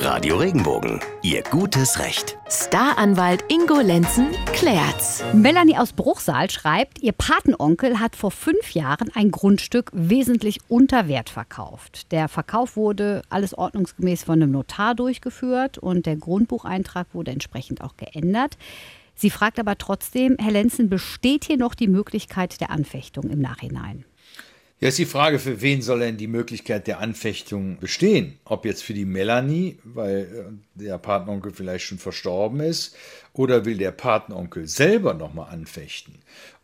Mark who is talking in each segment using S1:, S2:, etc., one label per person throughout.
S1: Radio Regenbogen, Ihr gutes Recht.
S2: Staranwalt Ingo Lenzen klärt's.
S3: Melanie aus Bruchsal schreibt, ihr Patenonkel hat vor fünf Jahren ein Grundstück wesentlich unter Wert verkauft. Der Verkauf wurde alles ordnungsgemäß von einem Notar durchgeführt und der Grundbucheintrag wurde entsprechend auch geändert. Sie fragt aber trotzdem, Herr Lenzen, besteht hier noch die Möglichkeit der Anfechtung im Nachhinein?
S4: Ja, ist die Frage, für wen soll denn die Möglichkeit der Anfechtung bestehen? Ob jetzt für die Melanie, weil äh, der Patenonkel vielleicht schon verstorben ist, oder will der Patenonkel selber nochmal anfechten?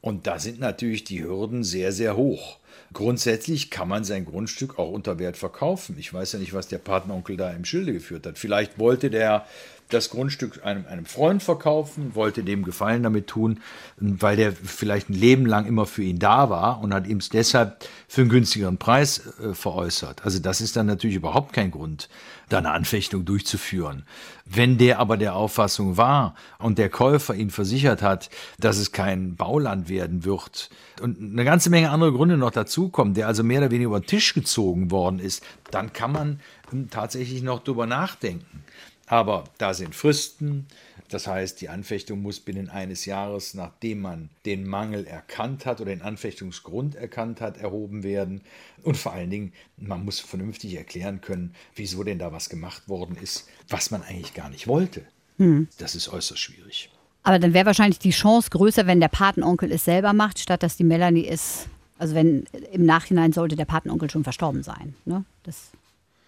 S4: Und da sind natürlich die Hürden sehr, sehr hoch. Grundsätzlich kann man sein Grundstück auch unter Wert verkaufen. Ich weiß ja nicht, was der Patenonkel da im Schilde geführt hat. Vielleicht wollte der das Grundstück einem, einem Freund verkaufen, wollte dem Gefallen damit tun, weil der vielleicht ein Leben lang immer für ihn da war und hat ihm es deshalb für einen günstigeren Preis äh, veräußert. Also das ist dann natürlich überhaupt kein Grund, da eine Anfechtung durchzuführen. Wenn der aber der Auffassung war und der Käufer ihn versichert hat, dass es kein Bauland werden wird und eine ganze Menge andere Gründe noch dazukommen, der also mehr oder weniger über den Tisch gezogen worden ist, dann kann man hm, tatsächlich noch drüber nachdenken. Aber da sind Fristen, das heißt, die Anfechtung muss binnen eines Jahres, nachdem man den Mangel erkannt hat oder den Anfechtungsgrund erkannt hat, erhoben werden. Und vor allen Dingen, man muss vernünftig erklären können, wieso denn da was gemacht worden ist, was man eigentlich gar nicht wollte. Hm. Das ist äußerst schwierig.
S3: Aber dann wäre wahrscheinlich die Chance größer, wenn der Patenonkel es selber macht, statt dass die Melanie es, also wenn im Nachhinein sollte der Patenonkel schon verstorben sein. Ne? Das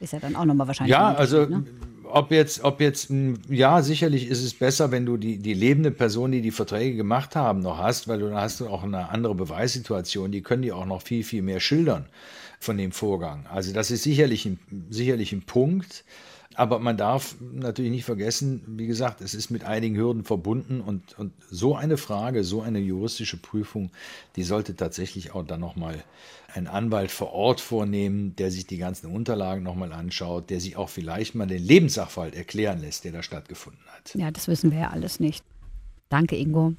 S3: ist ja dann auch nochmal wahrscheinlich.
S4: Ja, also ne? ob jetzt, ob jetzt, ja, sicherlich ist es besser, wenn du die, die lebende Person, die die Verträge gemacht haben, noch hast, weil du dann hast du auch eine andere Beweissituation. Die können die auch noch viel, viel mehr schildern von dem Vorgang. Also das ist sicherlich ein, sicherlich ein Punkt. Aber man darf natürlich nicht vergessen, wie gesagt, es ist mit einigen Hürden verbunden und, und so eine Frage, so eine juristische Prüfung, die sollte tatsächlich auch dann nochmal ein Anwalt vor Ort vornehmen, der sich die ganzen Unterlagen nochmal anschaut, der sich auch vielleicht mal den Lebenssachverhalt erklären lässt, der da stattgefunden hat.
S3: Ja, das wissen wir ja alles nicht. Danke, Ingo.